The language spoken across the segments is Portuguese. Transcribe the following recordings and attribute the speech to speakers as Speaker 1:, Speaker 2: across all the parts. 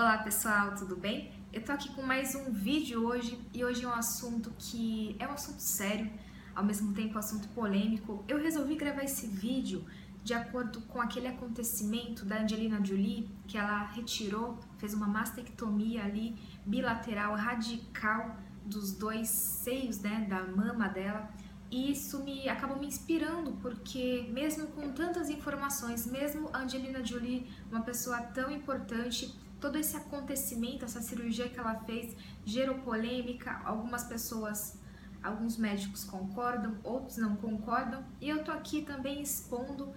Speaker 1: Olá pessoal, tudo bem? Eu tô aqui com mais um vídeo hoje e hoje é um assunto que é um assunto sério, ao mesmo tempo um assunto polêmico. Eu resolvi gravar esse vídeo de acordo com aquele acontecimento da Angelina Jolie, que ela retirou, fez uma mastectomia ali bilateral radical dos dois seios, né, da mama dela. E isso me acabou me inspirando, porque mesmo com tantas informações, mesmo Angelina Jolie, uma pessoa tão importante, todo esse acontecimento, essa cirurgia que ela fez, gerou polêmica. Algumas pessoas, alguns médicos concordam, outros não concordam. E eu tô aqui também expondo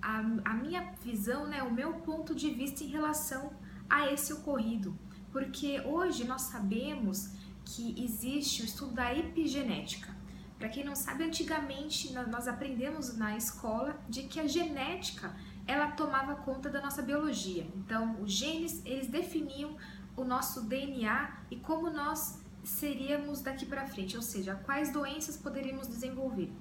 Speaker 1: a, a minha visão, né, o meu ponto de vista em relação a esse ocorrido. Porque hoje nós sabemos que existe o estudo da epigenética. Para quem não sabe, antigamente nós aprendemos na escola de que a genética ela tomava conta da nossa biologia. Então, os genes, eles definiam o nosso DNA e como nós seríamos daqui para frente, ou seja, quais doenças poderíamos desenvolver.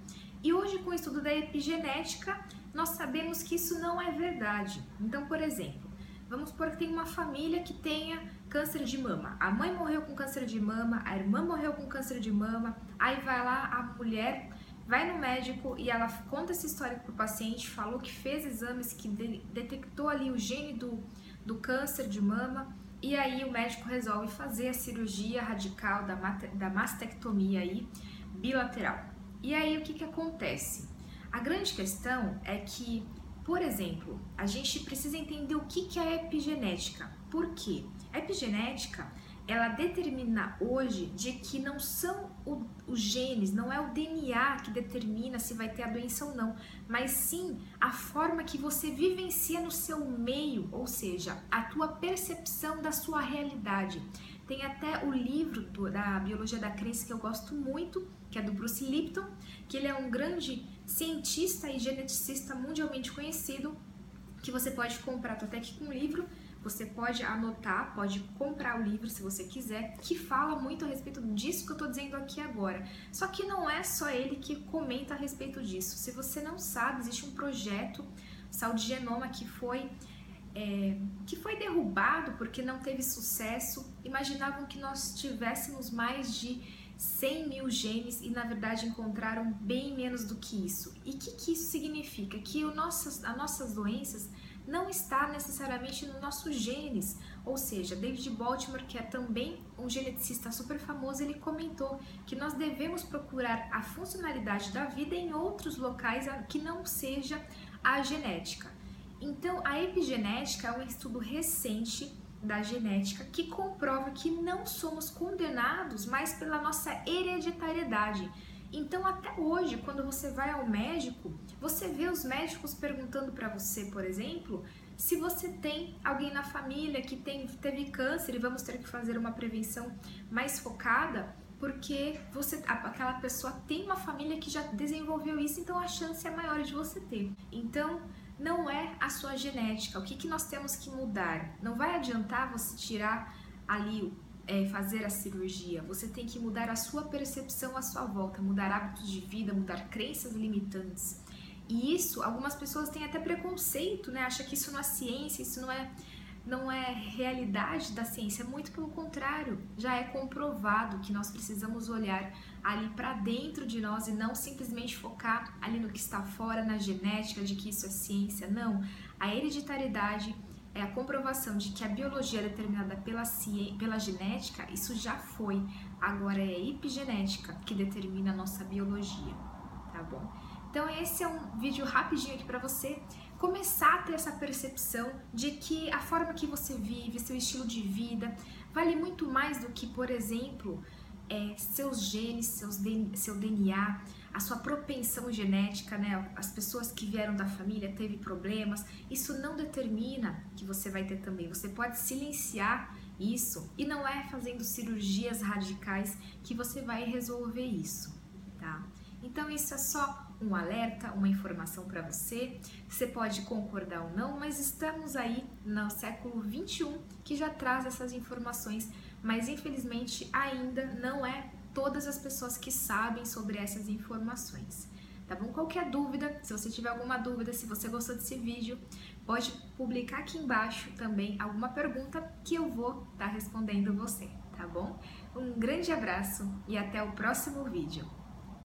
Speaker 1: E hoje, com o estudo da epigenética, nós sabemos que isso não é verdade. Então, por exemplo, vamos supor que tem uma família que tenha câncer de mama. A mãe morreu com câncer de mama, a irmã morreu com câncer de mama, aí vai lá a mulher vai no médico e ela conta essa história para o paciente, falou que fez exames, que de, detectou ali o gene do, do câncer de mama, e aí o médico resolve fazer a cirurgia radical da, da mastectomia aí, bilateral. E aí o que, que acontece? A grande questão é que, por exemplo, a gente precisa entender o que, é epigenética. Por quê? A epigenética ela determina hoje de que não são os genes, não é o DNA que determina se vai ter a doença ou não, mas sim a forma que você vivencia no seu meio, ou seja, a tua percepção da sua realidade. Tem até o livro do, da Biologia da Crença que eu gosto muito, que é do Bruce Lipton, que ele é um grande cientista e geneticista mundialmente conhecido, que você pode comprar, tô até aqui com um livro, você pode anotar, pode comprar o livro se você quiser, que fala muito a respeito disso que eu estou dizendo aqui agora. Só que não é só ele que comenta a respeito disso. Se você não sabe, existe um projeto Saúde Genoma que foi é, que foi derrubado porque não teve sucesso. Imaginavam que nós tivéssemos mais de 100 mil genes e na verdade encontraram bem menos do que isso. E o que, que isso significa? Que o nossas, as nossas doenças não está necessariamente nos nossos genes. Ou seja, David Baltimore, que é também um geneticista super famoso, ele comentou que nós devemos procurar a funcionalidade da vida em outros locais que não seja a genética. Então, a epigenética é um estudo recente da genética que comprova que não somos condenados mais pela nossa hereditariedade. Então, até hoje, quando você vai ao médico, você vê os médicos perguntando para você, por exemplo, se você tem alguém na família que tem, teve câncer e vamos ter que fazer uma prevenção mais focada, porque você, aquela pessoa tem uma família que já desenvolveu isso, então a chance é maior de você ter. Então, não é a sua genética. O que, que nós temos que mudar? Não vai adiantar você tirar ali é, fazer a cirurgia, você tem que mudar a sua percepção à sua volta, mudar hábitos de vida, mudar crenças limitantes. E isso, algumas pessoas têm até preconceito, né? Acha que isso não é ciência, isso não é não é realidade da ciência, muito pelo contrário, já é comprovado que nós precisamos olhar ali para dentro de nós e não simplesmente focar ali no que está fora, na genética, de que isso é ciência. Não, a hereditariedade é a comprovação de que a biologia é determinada pela, ciência, pela genética, isso já foi. Agora é a epigenética que determina a nossa biologia, tá bom? Então esse é um vídeo rapidinho aqui para você começar a ter essa percepção de que a forma que você vive, seu estilo de vida, vale muito mais do que, por exemplo, é, seus genes, seus, seu DNA, a sua propensão genética, né? As pessoas que vieram da família teve problemas, isso não determina que você vai ter também. Você pode silenciar isso e não é fazendo cirurgias radicais que você vai resolver isso, tá? Então isso é só um alerta, uma informação para você. Você pode concordar ou não, mas estamos aí no século 21 que já traz essas informações, mas infelizmente ainda não é todas as pessoas que sabem sobre essas informações. tá bom? Qualquer dúvida, se você tiver alguma dúvida, se você gostou desse vídeo, pode publicar aqui embaixo também alguma pergunta que eu vou estar tá respondendo você, tá bom? Um grande abraço e até o próximo vídeo.